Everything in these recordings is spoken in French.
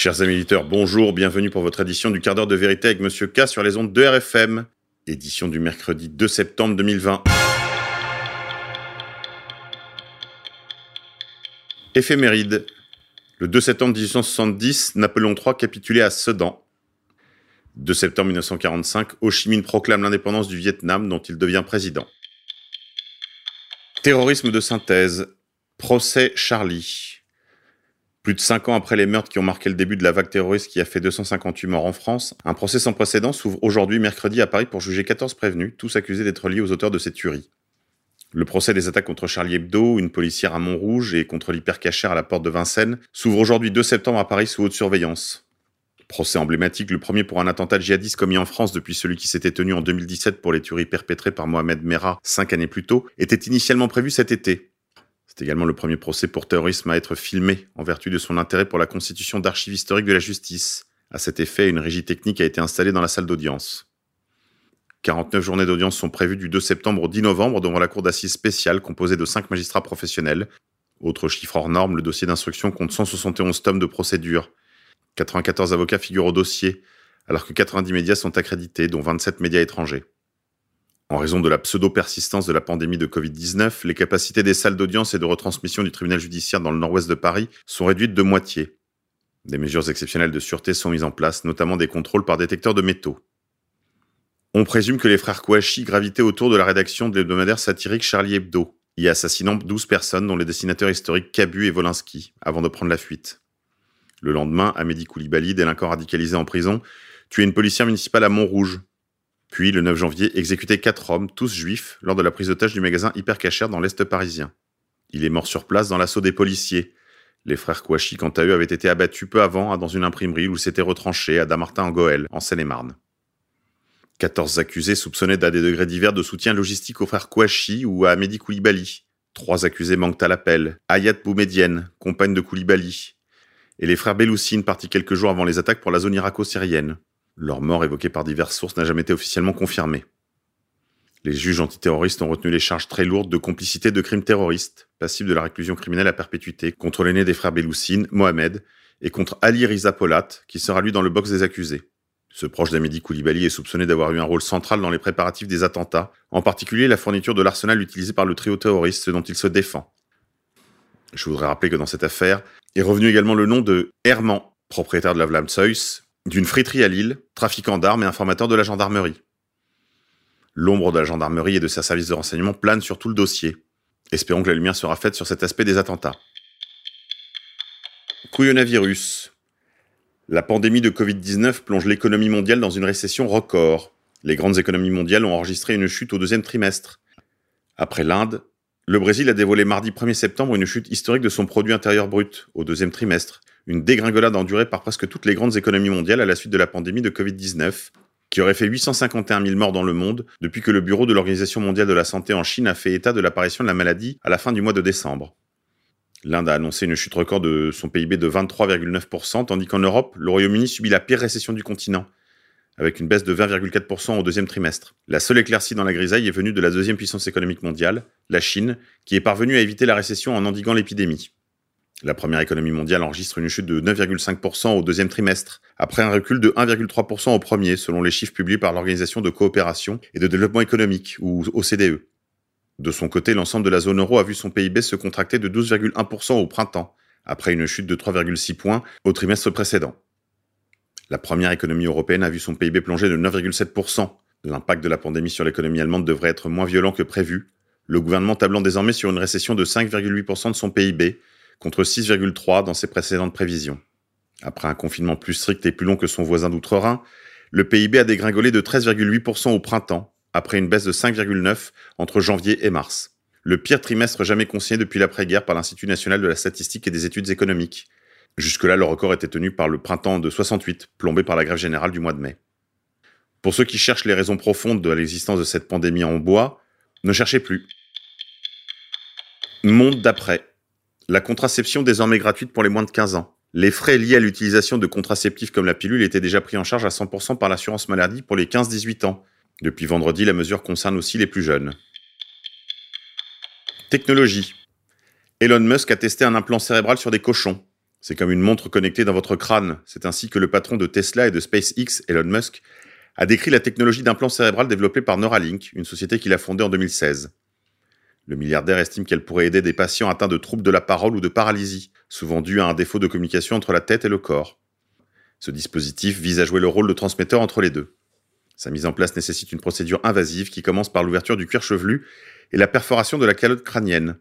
Chers amis éditeurs, bonjour, bienvenue pour votre édition du quart d'heure de vérité avec Monsieur K sur les ondes de RFM, édition du mercredi 2 septembre 2020. Éphéméride. Le 2 septembre 1870, Napoléon III capitulait à Sedan. 2 septembre 1945, Ho Chi Minh proclame l'indépendance du Vietnam dont il devient président. Terrorisme de synthèse. Procès Charlie. Plus de cinq ans après les meurtres qui ont marqué le début de la vague terroriste qui a fait 258 morts en France, un procès sans précédent s'ouvre aujourd'hui mercredi à Paris pour juger 14 prévenus, tous accusés d'être liés aux auteurs de ces tueries. Le procès des attaques contre Charlie Hebdo, une policière à Montrouge et contre l'hypercachère à la porte de Vincennes s'ouvre aujourd'hui 2 septembre à Paris sous haute surveillance. Procès emblématique, le premier pour un attentat djihadiste commis en France depuis celui qui s'était tenu en 2017 pour les tueries perpétrées par Mohamed Merah cinq années plus tôt, était initialement prévu cet été. C'est également le premier procès pour terrorisme à être filmé, en vertu de son intérêt pour la constitution d'archives historiques de la justice. À cet effet, une régie technique a été installée dans la salle d'audience. 49 journées d'audience sont prévues du 2 septembre au 10 novembre devant la cour d'assises spéciale composée de 5 magistrats professionnels. Autre chiffre hors norme, le dossier d'instruction compte 171 tomes de procédure. 94 avocats figurent au dossier, alors que 90 médias sont accrédités, dont 27 médias étrangers. En raison de la pseudo-persistance de la pandémie de Covid-19, les capacités des salles d'audience et de retransmission du tribunal judiciaire dans le nord-ouest de Paris sont réduites de moitié. Des mesures exceptionnelles de sûreté sont mises en place, notamment des contrôles par détecteurs de métaux. On présume que les frères Kouachi gravitaient autour de la rédaction de l'hebdomadaire satirique Charlie Hebdo, y assassinant 12 personnes dont les dessinateurs historiques Cabu et Volinsky, avant de prendre la fuite. Le lendemain, Amédi Koulibaly, délinquant radicalisé en prison, tuait une policière municipale à Montrouge, puis, le 9 janvier, exécuté quatre hommes, tous juifs, lors de la prise d'otage du magasin Hypercacher dans l'Est parisien. Il est mort sur place dans l'assaut des policiers. Les frères Kouachi, quant à eux, avaient été abattus peu avant dans une imprimerie où s'étaient retranchés à Damartin en Goël, en Seine-et-Marne. 14 accusés soupçonnés d'à des degrés divers de soutien logistique aux frères Kouachi ou à Mehdi Koulibaly. Trois accusés manquent à l'appel. Ayat Boumedienne, compagne de Koulibaly. Et les frères Beloussine, partis quelques jours avant les attaques pour la zone irako-syrienne. Leur mort, évoquée par diverses sources, n'a jamais été officiellement confirmée. Les juges antiterroristes ont retenu les charges très lourdes de complicité de crimes terroristes, passibles de la réclusion criminelle à perpétuité, contre l'aîné des frères Beloussine, Mohamed, et contre Ali Riza Polat, qui sera lui dans le box des accusés. Ce proche d'Amédi Koulibaly est soupçonné d'avoir eu un rôle central dans les préparatifs des attentats, en particulier la fourniture de l'arsenal utilisé par le trio terroriste dont il se défend. Je voudrais rappeler que dans cette affaire est revenu également le nom de Herman, propriétaire de la Vlamshuis, d'une friterie à Lille, trafiquant d'armes et informateur de la gendarmerie. L'ombre de la gendarmerie et de ses services de renseignement plane sur tout le dossier. Espérons que la lumière sera faite sur cet aspect des attentats. Couillonavirus. La pandémie de Covid-19 plonge l'économie mondiale dans une récession record. Les grandes économies mondiales ont enregistré une chute au deuxième trimestre. Après l'Inde, le Brésil a dévoilé mardi 1er septembre une chute historique de son produit intérieur brut au deuxième trimestre, une dégringolade endurée par presque toutes les grandes économies mondiales à la suite de la pandémie de Covid-19, qui aurait fait 851 000 morts dans le monde depuis que le Bureau de l'Organisation mondiale de la santé en Chine a fait état de l'apparition de la maladie à la fin du mois de décembre. L'Inde a annoncé une chute record de son PIB de 23,9%, tandis qu'en Europe, le Royaume-Uni subit la pire récession du continent, avec une baisse de 20,4% au deuxième trimestre. La seule éclaircie dans la grisaille est venue de la deuxième puissance économique mondiale, la Chine, qui est parvenue à éviter la récession en endiguant l'épidémie. La première économie mondiale enregistre une chute de 9,5% au deuxième trimestre, après un recul de 1,3% au premier, selon les chiffres publiés par l'Organisation de coopération et de développement économique, ou OCDE. De son côté, l'ensemble de la zone euro a vu son PIB se contracter de 12,1% au printemps, après une chute de 3,6 points au trimestre précédent. La première économie européenne a vu son PIB plonger de 9,7%. L'impact de la pandémie sur l'économie allemande devrait être moins violent que prévu, le gouvernement tablant désormais sur une récession de 5,8% de son PIB, contre 6,3 dans ses précédentes prévisions. Après un confinement plus strict et plus long que son voisin d'outre-Rhin, le PIB a dégringolé de 13,8% au printemps, après une baisse de 5,9 entre janvier et mars. Le pire trimestre jamais consigné depuis l'après-guerre par l'Institut national de la statistique et des études économiques. Jusque-là, le record était tenu par le printemps de 68, plombé par la grève générale du mois de mai. Pour ceux qui cherchent les raisons profondes de l'existence de cette pandémie en bois, ne cherchez plus. Monde d'après la contraception désormais gratuite pour les moins de 15 ans. Les frais liés à l'utilisation de contraceptifs comme la pilule étaient déjà pris en charge à 100% par l'assurance maladie pour les 15-18 ans. Depuis vendredi, la mesure concerne aussi les plus jeunes. Technologie. Elon Musk a testé un implant cérébral sur des cochons. C'est comme une montre connectée dans votre crâne. C'est ainsi que le patron de Tesla et de SpaceX, Elon Musk, a décrit la technologie d'implant cérébral développée par Neuralink, une société qu'il a fondée en 2016. Le milliardaire estime qu'elle pourrait aider des patients atteints de troubles de la parole ou de paralysie, souvent dus à un défaut de communication entre la tête et le corps. Ce dispositif vise à jouer le rôle de transmetteur entre les deux. Sa mise en place nécessite une procédure invasive qui commence par l'ouverture du cuir chevelu et la perforation de la calotte crânienne.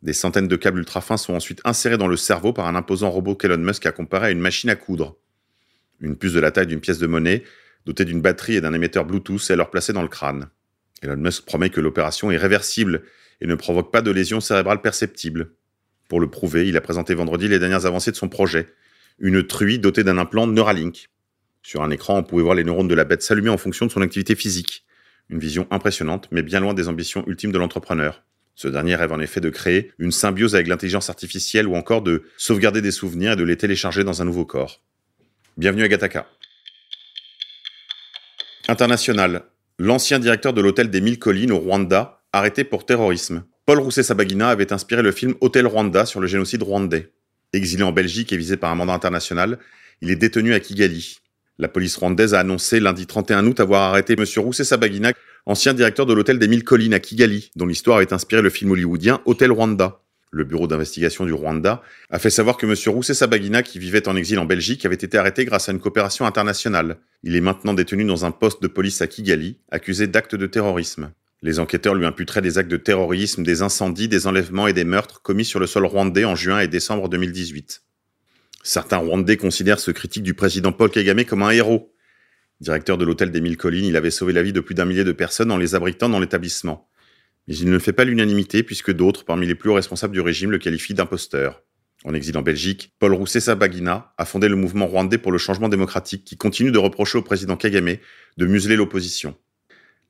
Des centaines de câbles ultra fins sont ensuite insérés dans le cerveau par un imposant robot qu'Elon Musk a comparé à une machine à coudre. Une puce de la taille d'une pièce de monnaie, dotée d'une batterie et d'un émetteur Bluetooth, est alors placée dans le crâne. Elon Musk promet que l'opération est réversible et ne provoque pas de lésions cérébrales perceptibles. Pour le prouver, il a présenté vendredi les dernières avancées de son projet, une truie dotée d'un implant Neuralink. Sur un écran, on pouvait voir les neurones de la bête s'allumer en fonction de son activité physique. Une vision impressionnante, mais bien loin des ambitions ultimes de l'entrepreneur. Ce dernier rêve en effet de créer une symbiose avec l'intelligence artificielle ou encore de sauvegarder des souvenirs et de les télécharger dans un nouveau corps. Bienvenue à Gataka. International. L'ancien directeur de l'hôtel des Mille Collines au Rwanda, arrêté pour terrorisme. Paul Rousset-Sabagina avait inspiré le film Hôtel Rwanda sur le génocide rwandais. Exilé en Belgique et visé par un mandat international, il est détenu à Kigali. La police rwandaise a annoncé lundi 31 août avoir arrêté M. Rousset-Sabagina, ancien directeur de l'hôtel des Mille Collines à Kigali, dont l'histoire avait inspiré le film hollywoodien Hôtel Rwanda. Le bureau d'investigation du Rwanda a fait savoir que M. Rousset-Sabagina, qui vivait en exil en Belgique, avait été arrêté grâce à une coopération internationale. Il est maintenant détenu dans un poste de police à Kigali, accusé d'actes de terrorisme. Les enquêteurs lui imputeraient des actes de terrorisme, des incendies, des enlèvements et des meurtres commis sur le sol rwandais en juin et décembre 2018. Certains Rwandais considèrent ce critique du président Paul Kagame comme un héros. Directeur de l'hôtel des Mille Collines, il avait sauvé la vie de plus d'un millier de personnes en les abritant dans l'établissement. Mais il ne fait pas l'unanimité puisque d'autres, parmi les plus hauts responsables du régime, le qualifient d'imposteur. En exil en Belgique, Paul Roussé-Sabagina a fondé le mouvement rwandais pour le changement démocratique qui continue de reprocher au président Kagame de museler l'opposition.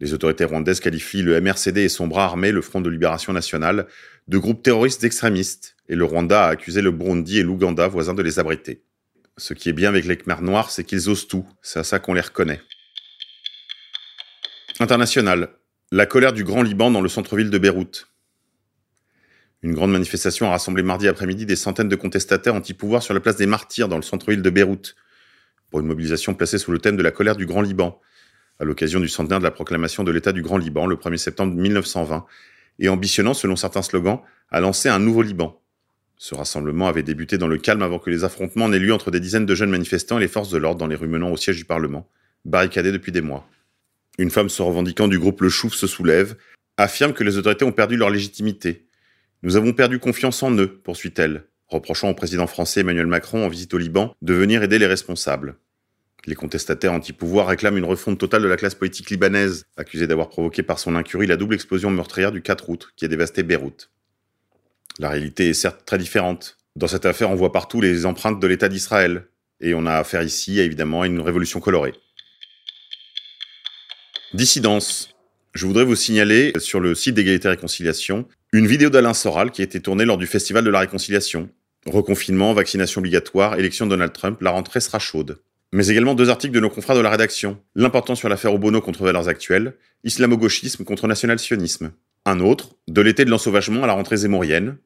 Les autorités rwandaises qualifient le MRCD et son bras armé, le Front de Libération Nationale, de groupes terroristes extrémistes, et le Rwanda a accusé le Burundi et l'Ouganda, voisins, de les abriter. Ce qui est bien avec les Khmers noirs, c'est qu'ils osent tout, c'est à ça qu'on les reconnaît. International. La colère du Grand Liban dans le centre-ville de Beyrouth. Une grande manifestation a rassemblé mardi après-midi des centaines de contestataires anti-pouvoir sur la place des Martyrs dans le centre-ville de Beyrouth, pour une mobilisation placée sous le thème de la colère du Grand Liban, à l'occasion du centenaire de la proclamation de l'État du Grand Liban le 1er septembre 1920, et ambitionnant, selon certains slogans, à lancer un nouveau Liban. Ce rassemblement avait débuté dans le calme avant que les affrontements n'aient lieu entre des dizaines de jeunes manifestants et les forces de l'ordre dans les rues menant au siège du Parlement, barricadés depuis des mois. Une femme se revendiquant du groupe Le Chouf se soulève, affirme que les autorités ont perdu leur légitimité. Nous avons perdu confiance en eux, poursuit-elle, reprochant au président français Emmanuel Macron en visite au Liban de venir aider les responsables. Les contestataires anti-pouvoir réclament une refonte totale de la classe politique libanaise, accusée d'avoir provoqué par son incurie la double explosion meurtrière du 4 août qui a dévasté Beyrouth. La réalité est certes très différente. Dans cette affaire, on voit partout les empreintes de l'État d'Israël. Et on a affaire ici, évidemment, à une révolution colorée. Dissidence. Je voudrais vous signaler sur le site d'égalité et réconciliation une vidéo d'Alain Soral qui a été tournée lors du Festival de la Réconciliation. Reconfinement, vaccination obligatoire, élection de Donald Trump, la rentrée sera chaude mais également deux articles de nos confrères de la rédaction. L'important sur l'affaire Obono contre valeurs actuelles, islamo-gauchisme contre national-sionisme. Un autre, de l'été de l'ensauvagement à la rentrée zémorienne.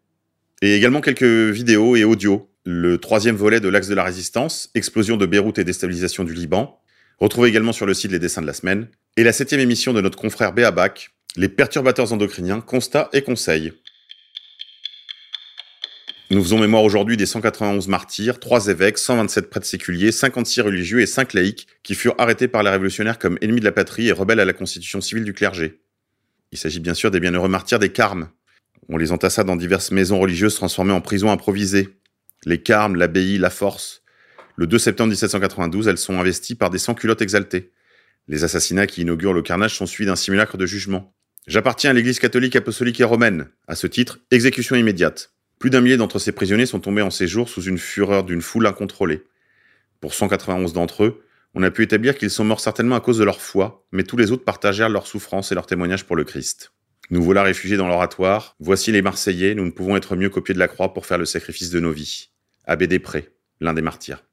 Et également quelques vidéos et audios. Le troisième volet de l'axe de la résistance, explosion de Beyrouth et déstabilisation du Liban. Retrouvez également sur le site les dessins de la semaine. Et la septième émission de notre confrère Béabac, les perturbateurs endocriniens, constats et conseils. Nous faisons mémoire aujourd'hui des 191 martyrs, 3 évêques, 127 prêtres séculiers, 56 religieux et 5 laïcs qui furent arrêtés par les révolutionnaires comme ennemis de la patrie et rebelles à la constitution civile du clergé. Il s'agit bien sûr des bienheureux martyrs des Carmes. On les entassa dans diverses maisons religieuses transformées en prisons improvisées. Les Carmes, l'abbaye, la Force. Le 2 septembre 1792, elles sont investies par des sans-culottes exaltés. Les assassinats qui inaugurent le carnage sont suivis d'un simulacre de jugement. J'appartiens à l'Église catholique apostolique et romaine. À ce titre, exécution immédiate. Plus d'un millier d'entre ces prisonniers sont tombés en séjour sous une fureur d'une foule incontrôlée. Pour 191 d'entre eux, on a pu établir qu'ils sont morts certainement à cause de leur foi, mais tous les autres partagèrent leur souffrance et leur témoignage pour le Christ. Nous voilà réfugiés dans l'oratoire, voici les Marseillais, nous ne pouvons être mieux qu'au pied de la croix pour faire le sacrifice de nos vies. Abbé Després, l'un des martyrs.